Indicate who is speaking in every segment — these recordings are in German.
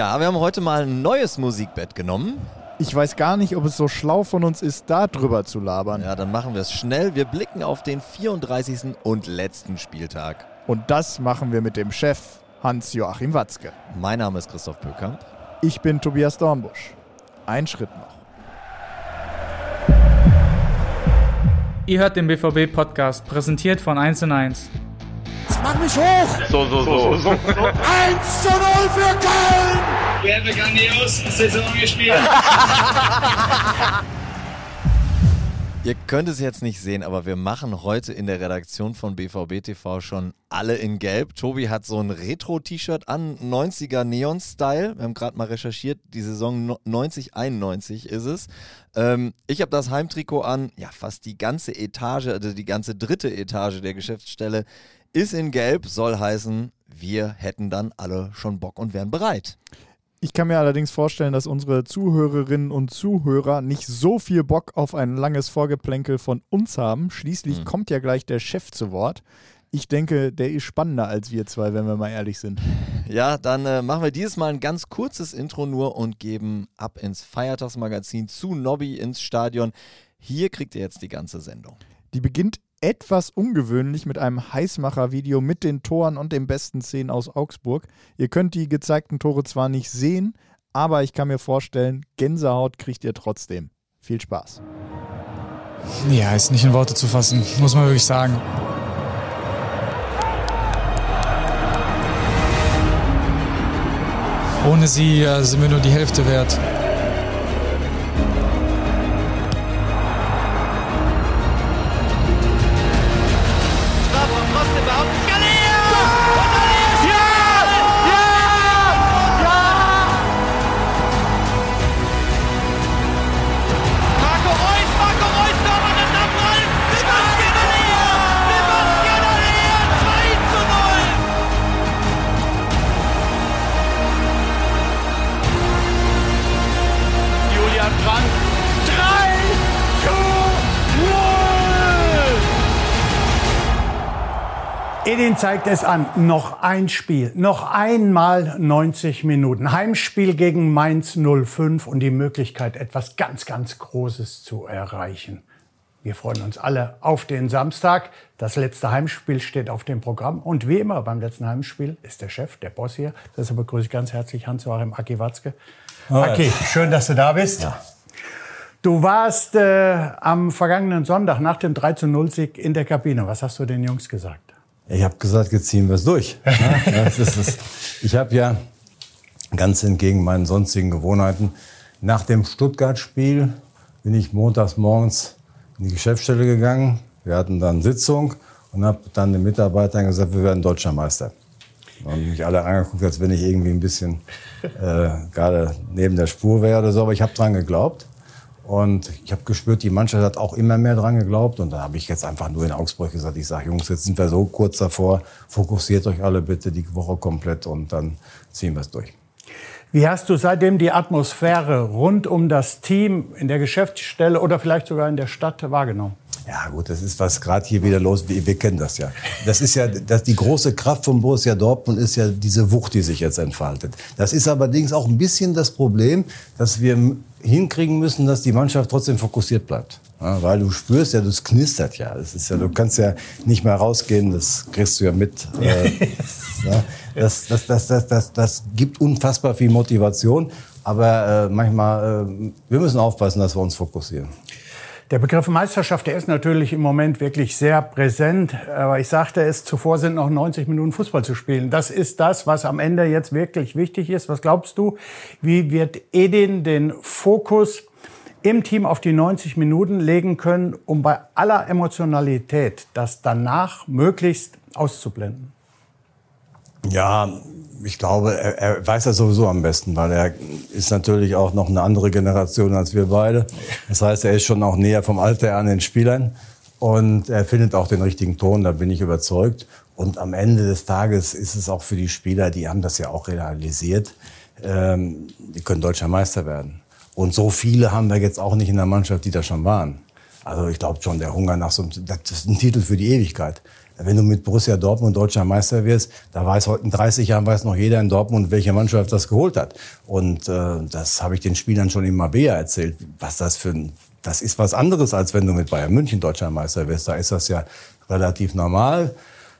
Speaker 1: Ja, wir haben heute mal ein neues Musikbett genommen.
Speaker 2: Ich weiß gar nicht, ob es so schlau von uns ist, da drüber zu labern.
Speaker 1: Ja, dann machen wir es schnell. Wir blicken auf den 34. und letzten Spieltag.
Speaker 2: Und das machen wir mit dem Chef Hans-Joachim Watzke.
Speaker 1: Mein Name ist Christoph Pökamp.
Speaker 2: Ich bin Tobias Dornbusch. Ein Schritt noch.
Speaker 3: Ihr hört den BVB-Podcast, präsentiert von 1 und 1.
Speaker 4: Mach mich hoch!
Speaker 5: So, so, so. so. 1
Speaker 4: zu 0 für Köln!
Speaker 6: Wir haben grandios Saison gespielt.
Speaker 1: Ihr könnt es jetzt nicht sehen, aber wir machen heute in der Redaktion von BVB TV schon alle in Gelb. Tobi hat so ein Retro-T-Shirt an, 90er Neon-Style. Wir haben gerade mal recherchiert, die Saison 90-91 ist es. Ähm, ich habe das Heimtrikot an, ja, fast die ganze Etage, also die ganze dritte Etage der Geschäftsstelle ist in Gelb, soll heißen, wir hätten dann alle schon Bock und wären bereit.
Speaker 2: Ich kann mir allerdings vorstellen, dass unsere Zuhörerinnen und Zuhörer nicht so viel Bock auf ein langes Vorgeplänkel von uns haben. Schließlich mhm. kommt ja gleich der Chef zu Wort. Ich denke, der ist spannender als wir zwei, wenn wir mal ehrlich sind.
Speaker 1: Ja, dann äh, machen wir dieses Mal ein ganz kurzes Intro nur und geben ab ins Feiertagsmagazin zu Nobby ins Stadion. Hier kriegt ihr jetzt die ganze Sendung.
Speaker 2: Die beginnt etwas ungewöhnlich mit einem Heißmacher-Video mit den Toren und den besten Szenen aus Augsburg. Ihr könnt die gezeigten Tore zwar nicht sehen, aber ich kann mir vorstellen, Gänsehaut kriegt ihr trotzdem. Viel Spaß.
Speaker 7: Ja, ist nicht in Worte zu fassen, muss man wirklich sagen. Ohne sie äh, sind wir nur die Hälfte wert.
Speaker 8: Edin zeigt es an. Noch ein Spiel. Noch einmal 90 Minuten. Heimspiel gegen Mainz 05 und die Möglichkeit, etwas ganz, ganz Großes zu erreichen. Wir freuen uns alle auf den Samstag. Das letzte Heimspiel steht auf dem Programm. Und wie immer beim letzten Heimspiel ist der Chef, der Boss hier. Deshalb begrüße ich ganz herzlich Hans-Joachim Aki Watzke. Aki, schön, dass du da bist. Ja. Du warst äh, am vergangenen Sonntag nach dem 3-0-Sieg in der Kabine. Was hast du den Jungs gesagt?
Speaker 9: Ich habe gesagt, jetzt ziehen wir es durch. ich habe ja ganz entgegen meinen sonstigen Gewohnheiten nach dem Stuttgart-Spiel bin ich montags morgens in die Geschäftsstelle gegangen. Wir hatten dann Sitzung und habe dann den Mitarbeitern gesagt, wir werden Deutscher Meister. Und mich alle angeguckt, als wenn ich irgendwie ein bisschen äh, gerade neben der Spur wäre oder so. Aber ich habe dran geglaubt. Und ich habe gespürt, die Mannschaft hat auch immer mehr dran geglaubt. Und da habe ich jetzt einfach nur in Augsburg gesagt, ich sage, Jungs, jetzt sind wir so kurz davor, fokussiert euch alle bitte die Woche komplett und dann ziehen wir es durch.
Speaker 8: Wie hast du seitdem die Atmosphäre rund um das Team in der Geschäftsstelle oder vielleicht sogar in der Stadt wahrgenommen?
Speaker 9: Ja gut, das ist was gerade hier wieder los. Wir, wir, kennen das ja. Das ist ja, das, die große Kraft von Borussia Dortmund ist ja diese Wucht, die sich jetzt entfaltet. Das ist allerdings auch ein bisschen das Problem, dass wir hinkriegen müssen, dass die Mannschaft trotzdem fokussiert bleibt. Ja, weil du spürst ja, das knistert ja. Das ist ja, du kannst ja nicht mehr rausgehen, das kriegst du ja mit. Äh, ja, das, das, das, das, das, das gibt unfassbar viel Motivation, aber äh, manchmal, äh, wir müssen aufpassen, dass wir uns fokussieren.
Speaker 8: Der Begriff Meisterschaft, der ist natürlich im Moment wirklich sehr präsent. Aber ich sagte es, zuvor sind noch 90 Minuten Fußball zu spielen. Das ist das, was am Ende jetzt wirklich wichtig ist. Was glaubst du? Wie wird Edin den Fokus im Team auf die 90 Minuten legen können, um bei aller Emotionalität das danach möglichst auszublenden?
Speaker 9: Ja, ich glaube, er, er weiß das sowieso am besten, weil er ist natürlich auch noch eine andere Generation als wir beide. Das heißt, er ist schon auch näher vom Alter an den Spielern und er findet auch den richtigen Ton, da bin ich überzeugt. Und am Ende des Tages ist es auch für die Spieler, die haben das ja auch realisiert, ähm, die können deutscher Meister werden. Und so viele haben wir jetzt auch nicht in der Mannschaft, die da schon waren. Also ich glaube schon, der Hunger nach so einem, das ist ein Titel für die Ewigkeit. Wenn du mit Borussia Dortmund deutscher Meister wirst, da weiß heute in 30 Jahren weiß noch jeder in Dortmund, welche Mannschaft das geholt hat. Und äh, das habe ich den Spielern schon in Mabea erzählt, was das für ein das ist was anderes, als wenn du mit Bayern München deutscher Meister wirst. Da ist das ja relativ normal.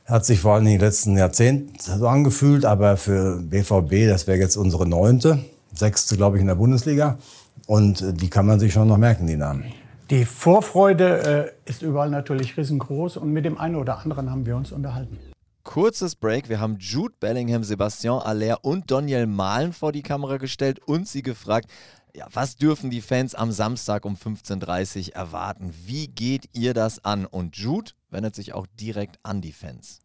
Speaker 9: Hat sich vor allem in den letzten Jahrzehnten so angefühlt, aber für BVB, das wäre jetzt unsere neunte, sechste, glaube ich, in der Bundesliga. Und äh, die kann man sich schon noch merken, die Namen.
Speaker 8: Die Vorfreude äh, ist überall natürlich riesengroß und mit dem einen oder anderen haben wir uns unterhalten.
Speaker 1: Kurzes Break. Wir haben Jude Bellingham, Sebastian Aller und Daniel Mahlen vor die Kamera gestellt und sie gefragt, ja, was dürfen die Fans am Samstag um 15.30 Uhr erwarten? Wie geht ihr das an? Und Jude wendet sich auch direkt an die Fans.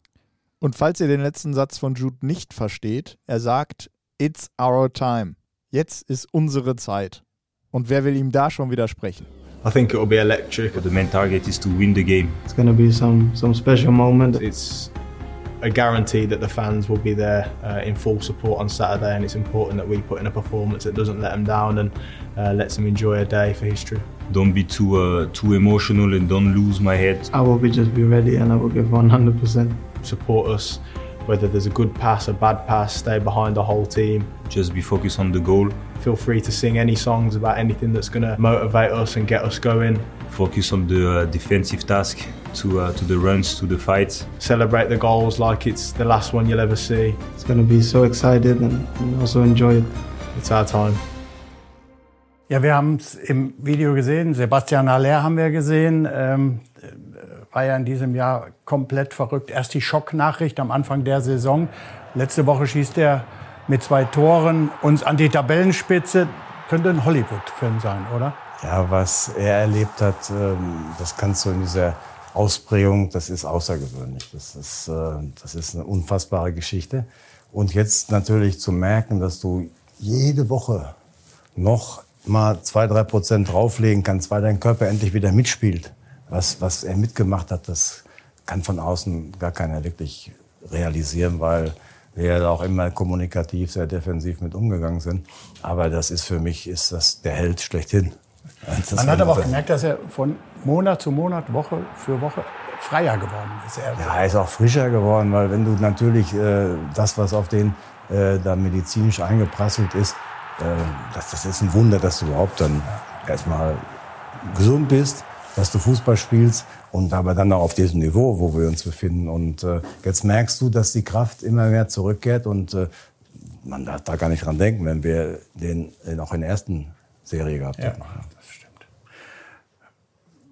Speaker 2: Und falls ihr den letzten Satz von Jude nicht versteht, er sagt, It's our time. Jetzt ist unsere Zeit. Und wer will ihm da schon widersprechen?
Speaker 5: I think it'll be electric.
Speaker 10: But The main target is to win the game.
Speaker 11: It's going to be some some special moment.
Speaker 5: It's a guarantee that the fans will be there uh, in full support on Saturday, and it's important that we put in a performance that doesn't let them down and uh, lets them enjoy a day for history.
Speaker 10: Don't be too uh, too emotional and don't lose my head.
Speaker 11: I will be just be ready and I will give 100%.
Speaker 5: Support us, whether there's a good pass, a bad pass, stay behind the whole team.
Speaker 10: Just be focused on the goal.
Speaker 5: Feel free to sing any songs about anything that's going to motivate us and get us going.
Speaker 10: Focus on the uh, defensive task, to uh, to the runs, to the fights.
Speaker 5: Celebrate the goals like it's the last one you'll ever see.
Speaker 11: It's going to be so excited and, and also enjoy it.
Speaker 5: It's our time.
Speaker 8: Ja, wir haben es im Video gesehen. Sebastian Haller haben wir gesehen. Ähm, war ja in diesem Jahr komplett verrückt. Erst die Schocknachricht am Anfang der Saison. Letzte Woche schießt er mit zwei Toren uns an die Tabellenspitze. Könnte ein Hollywood-Film sein, oder?
Speaker 9: Ja, was er erlebt hat, ähm, das kannst du in dieser Ausprägung, das ist außergewöhnlich. Das ist, äh, das ist eine unfassbare Geschichte. Und jetzt natürlich zu merken, dass du jede Woche noch mal zwei, drei Prozent drauflegen kannst, weil dein Körper endlich wieder mitspielt. Was, was er mitgemacht hat, das kann von außen gar keiner wirklich realisieren, weil wir ja auch immer kommunikativ sehr defensiv mit umgegangen sind. Aber das ist für mich ist das der Held schlechthin. Das
Speaker 8: Man hat aber auch gemerkt, dass er von Monat zu Monat, Woche für Woche freier geworden ist. Er
Speaker 9: ja, er ist auch frischer geworden, weil wenn du natürlich äh, das, was auf den äh, da medizinisch eingeprasselt ist, äh, das, das ist ein Wunder, dass du überhaupt dann erstmal gesund bist, dass du Fußball spielst und aber dann auch auf diesem Niveau, wo wir uns befinden. Und äh, jetzt merkst du, dass die Kraft immer mehr zurückkehrt und äh, man darf da gar nicht dran denken, wenn wir den noch in der ersten Serie gehabt
Speaker 8: Ja,
Speaker 9: hätten.
Speaker 8: das stimmt.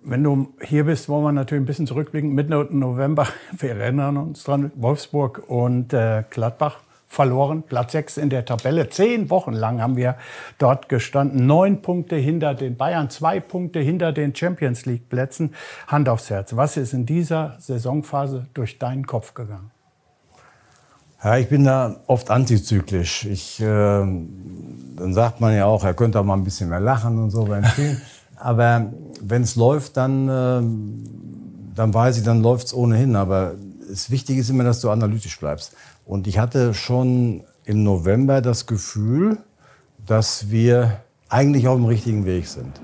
Speaker 8: Wenn du hier bist, wollen wir natürlich ein bisschen zurückblicken. Mitte November, wir erinnern uns dran, Wolfsburg und äh, Gladbach verloren. Platz 6 in der Tabelle. Zehn Wochen lang haben wir dort gestanden. Neun Punkte hinter den Bayern, zwei Punkte hinter den Champions League Plätzen. Hand aufs Herz. Was ist in dieser Saisonphase durch deinen Kopf gegangen?
Speaker 9: Ja, ich bin da oft antizyklisch. Ich, äh, dann sagt man ja auch, er könnte auch mal ein bisschen mehr lachen und so beim Spielen. Aber wenn es läuft, dann, äh, dann weiß ich, dann läuft es ohnehin. Aber das Wichtige ist immer, dass du analytisch bleibst. Und ich hatte schon im November das Gefühl, dass wir eigentlich auf dem richtigen Weg sind.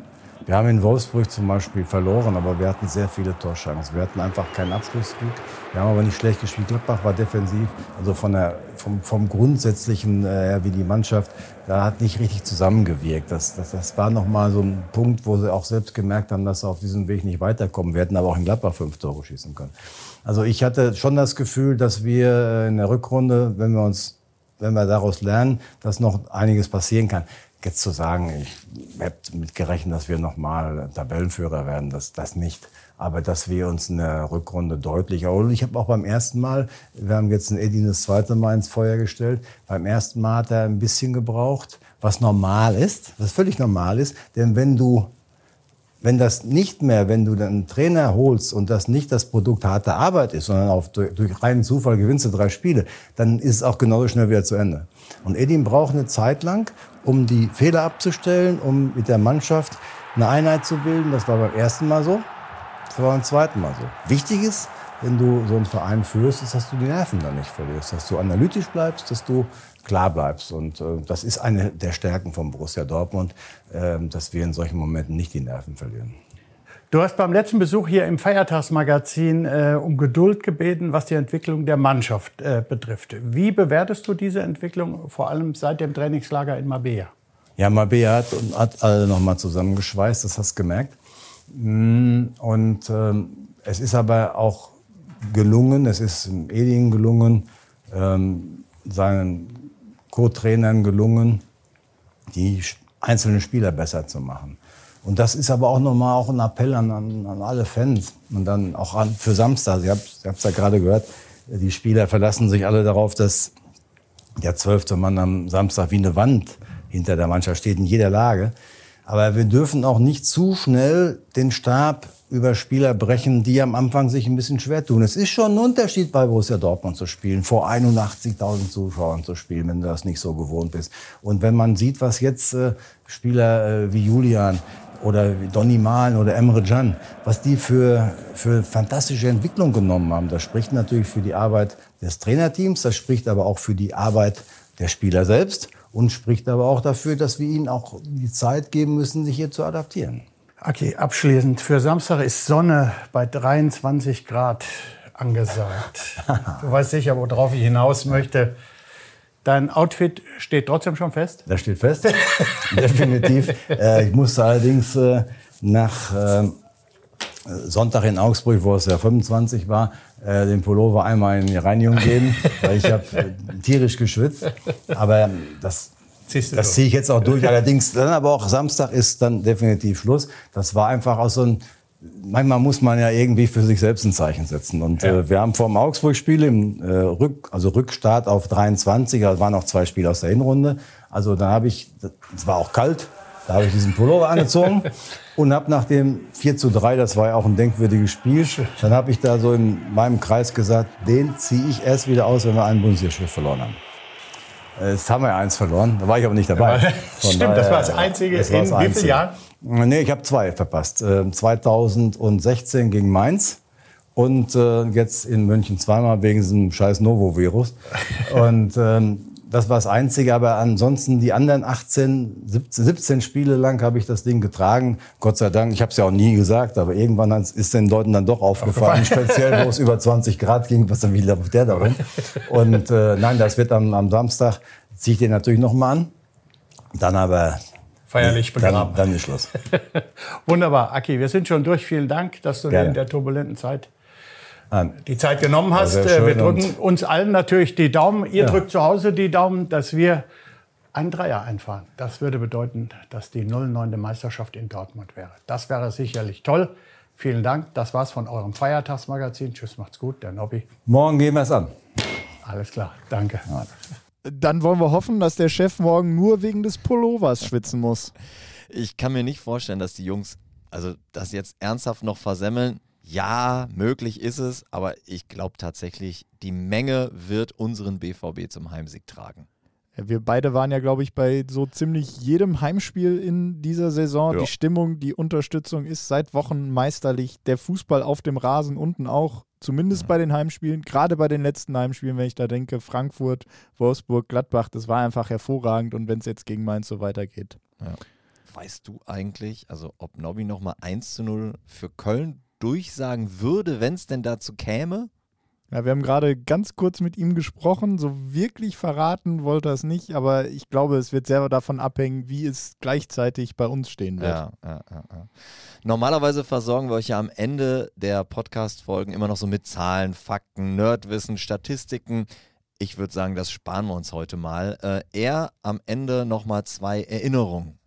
Speaker 9: Wir haben in Wolfsburg zum Beispiel verloren, aber wir hatten sehr viele Torchancen. Wir hatten einfach keinen Abschlussglück. Wir haben aber nicht schlecht gespielt. Gladbach war defensiv, also von der, vom, vom Grundsätzlichen äh, her wie die Mannschaft, da hat nicht richtig zusammengewirkt. Das, das, das war nochmal so ein Punkt, wo sie auch selbst gemerkt haben, dass sie auf diesem Weg nicht weiterkommen. Wir hätten aber auch in Gladbach fünf Tore schießen können. Also ich hatte schon das Gefühl, dass wir äh, in der Rückrunde, wenn wir uns, wenn wir daraus lernen, dass noch einiges passieren kann. Jetzt zu sagen, ich habe damit gerechnet, dass wir nochmal Tabellenführer werden, das, das nicht. Aber dass wir uns in der Rückrunde deutlich erholen. Ich habe auch beim ersten Mal, wir haben jetzt einen Edin das zweite Mal ins Feuer gestellt, beim ersten Mal hat er ein bisschen gebraucht, was normal ist, was völlig normal ist. Denn wenn du wenn das nicht mehr, wenn du dann einen Trainer holst und das nicht das Produkt harte Arbeit ist, sondern auf, durch, durch reinen Zufall gewinnst du drei Spiele, dann ist es auch genauso schnell wieder zu Ende. Und Edin braucht eine Zeit lang, um die Fehler abzustellen, um mit der Mannschaft eine Einheit zu bilden. Das war beim ersten Mal so, das war beim zweiten Mal so. Wichtig ist, wenn du so einen Verein führst, ist, dass du die Nerven dann nicht verlierst, dass du analytisch bleibst, dass du klar bleibst. Und äh, das ist eine der Stärken von Borussia Dortmund, äh, dass wir in solchen Momenten nicht die Nerven verlieren.
Speaker 8: Du hast beim letzten Besuch hier im Feiertagsmagazin äh, um Geduld gebeten, was die Entwicklung der Mannschaft äh, betrifft. Wie bewertest du diese Entwicklung, vor allem seit dem Trainingslager in Mabea?
Speaker 9: Ja, Mabea hat, hat alle nochmal zusammengeschweißt, das hast du gemerkt. Mm, und ähm, es ist aber auch gelungen, es ist Edin gelungen, ähm, seinen Co-Trainern gelungen, die einzelnen Spieler besser zu machen. Und das ist aber auch nochmal auch ein Appell an, an, an, alle Fans und dann auch an, für Samstag. Ihr habt es ja gerade gehört, die Spieler verlassen sich alle darauf, dass der zwölfte Mann am Samstag wie eine Wand hinter der Mannschaft steht in jeder Lage. Aber wir dürfen auch nicht zu schnell den Stab über Spieler brechen, die am Anfang sich ein bisschen schwer tun. Es ist schon ein Unterschied, bei Borussia Dortmund zu spielen, vor 81.000 Zuschauern zu spielen, wenn du das nicht so gewohnt bist. Und wenn man sieht, was jetzt äh, Spieler äh, wie Julian oder Donny Malen oder Emre Can, was die für, für fantastische Entwicklung genommen haben. Das spricht natürlich für die Arbeit des Trainerteams, das spricht aber auch für die Arbeit der Spieler selbst und spricht aber auch dafür, dass wir ihnen auch die Zeit geben müssen, sich hier zu adaptieren.
Speaker 8: Okay, abschließend. Für Samstag ist Sonne bei 23 Grad angesagt. du weißt sicher, worauf ich hinaus möchte. Dein Outfit steht trotzdem schon fest?
Speaker 9: Das steht fest, definitiv. Äh, ich musste allerdings äh, nach äh, Sonntag in Augsburg, wo es ja 25 war, äh, den Pullover einmal in die Reinigung geben, weil ich habe äh, tierisch geschwitzt. Aber das das ziehe ich jetzt auch durch. Allerdings dann aber auch Samstag ist dann definitiv Schluss. Das war einfach auch so ein manchmal muss man ja irgendwie für sich selbst ein Zeichen setzen. Und ja. äh, wir haben vor dem Augsburg-Spiel im äh, Rück, also Rückstart auf 23, da waren noch zwei Spiele aus der Hinrunde. Also da habe ich, es war auch kalt, da habe ich diesen Pullover angezogen und habe nach dem 4 zu 3, das war ja auch ein denkwürdiges Spiel, dann habe ich da so in meinem Kreis gesagt, den ziehe ich erst wieder aus, wenn wir einen Bundesliga verloren haben. Jetzt haben wir ja eins verloren, da war ich aber nicht dabei.
Speaker 8: Stimmt, daher, das war das Einzige das in wie vielen Jahren?
Speaker 9: Nee, ich habe zwei verpasst. 2016 ähm, gegen Mainz und äh, jetzt in München zweimal wegen diesem scheiß Novo-Virus. Und ähm, das war das Einzige, aber ansonsten die anderen 18, 17, 17 Spiele lang habe ich das Ding getragen. Gott sei Dank, ich habe es ja auch nie gesagt, aber irgendwann ist den Leuten dann doch aufgefallen, speziell wo es über 20 Grad ging, was dann wieder der da rum. Und äh, nein, das wird am, am Samstag, ziehe ich den natürlich nochmal an. Dann aber
Speaker 8: feierlich begraben.
Speaker 9: Dann, dann ist Schluss.
Speaker 8: Wunderbar, Aki, wir sind schon durch. Vielen Dank, dass du dir in der turbulenten Zeit die Zeit genommen hast. Äh, wir drücken uns allen natürlich die Daumen. Ihr ja. drückt zu Hause die Daumen, dass wir einen Dreier einfahren. Das würde bedeuten, dass die 09. Meisterschaft in Dortmund wäre. Das wäre sicherlich toll. Vielen Dank. Das war's von eurem Feiertagsmagazin. Tschüss, macht's gut. Der Nobby.
Speaker 9: Morgen gehen wir es an.
Speaker 8: Alles klar. Danke. Ja.
Speaker 2: Dann wollen wir hoffen, dass der Chef morgen nur wegen des Pullovers schwitzen muss.
Speaker 1: Ich kann mir nicht vorstellen, dass die Jungs, also das jetzt ernsthaft noch versemmeln. Ja, möglich ist es, aber ich glaube tatsächlich, die Menge wird unseren BVB zum Heimsieg tragen.
Speaker 2: Wir beide waren ja, glaube ich, bei so ziemlich jedem Heimspiel in dieser Saison. Ja. Die Stimmung, die Unterstützung ist seit Wochen meisterlich. Der Fußball auf dem Rasen unten auch, zumindest bei den Heimspielen, gerade bei den letzten Heimspielen, wenn ich da denke, Frankfurt, Wolfsburg, Gladbach, das war einfach hervorragend und wenn es jetzt gegen Mainz so weitergeht.
Speaker 1: Ja. Weißt du eigentlich, also ob Nobby nochmal 1 zu 0 für Köln durchsagen würde, wenn es denn dazu käme?
Speaker 2: Ja, wir haben gerade ganz kurz mit ihm gesprochen. So wirklich verraten wollte er es nicht, aber ich glaube, es wird sehr davon abhängen, wie es gleichzeitig bei uns stehen wird.
Speaker 1: Ja, ja, ja. Normalerweise versorgen wir euch ja am Ende der Podcast-Folgen immer noch so mit Zahlen, Fakten, Nerdwissen, Statistiken. Ich würde sagen, das sparen wir uns heute mal. Äh, er am Ende nochmal zwei Erinnerungen.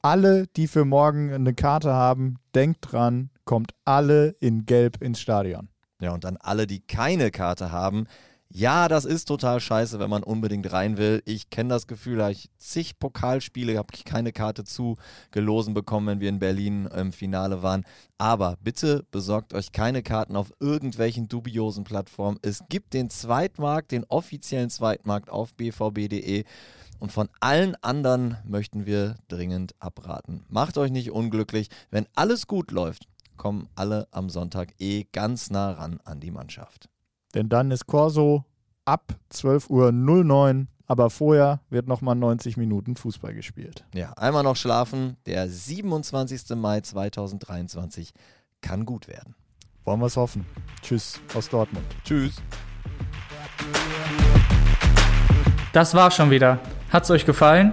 Speaker 2: Alle, die für morgen eine Karte haben, denkt dran, kommt alle in Gelb ins Stadion.
Speaker 1: Ja, und dann alle, die keine Karte haben. Ja, das ist total scheiße, wenn man unbedingt rein will. Ich kenne das Gefühl, da ich zig Pokalspiele habe ich keine Karte zugelosen bekommen, wenn wir in Berlin im Finale waren. Aber bitte besorgt euch keine Karten auf irgendwelchen dubiosen Plattformen. Es gibt den Zweitmarkt, den offiziellen Zweitmarkt auf bvb.de. Und von allen anderen möchten wir dringend abraten. Macht euch nicht unglücklich. Wenn alles gut läuft, kommen alle am Sonntag eh ganz nah ran an die Mannschaft.
Speaker 2: Denn dann ist Corso ab 12.09 Uhr Aber vorher wird nochmal 90 Minuten Fußball gespielt.
Speaker 1: Ja, einmal noch schlafen. Der 27. Mai 2023 kann gut werden.
Speaker 2: Wollen wir es hoffen. Tschüss aus Dortmund.
Speaker 1: Tschüss.
Speaker 3: Das war schon wieder. Hat's euch gefallen?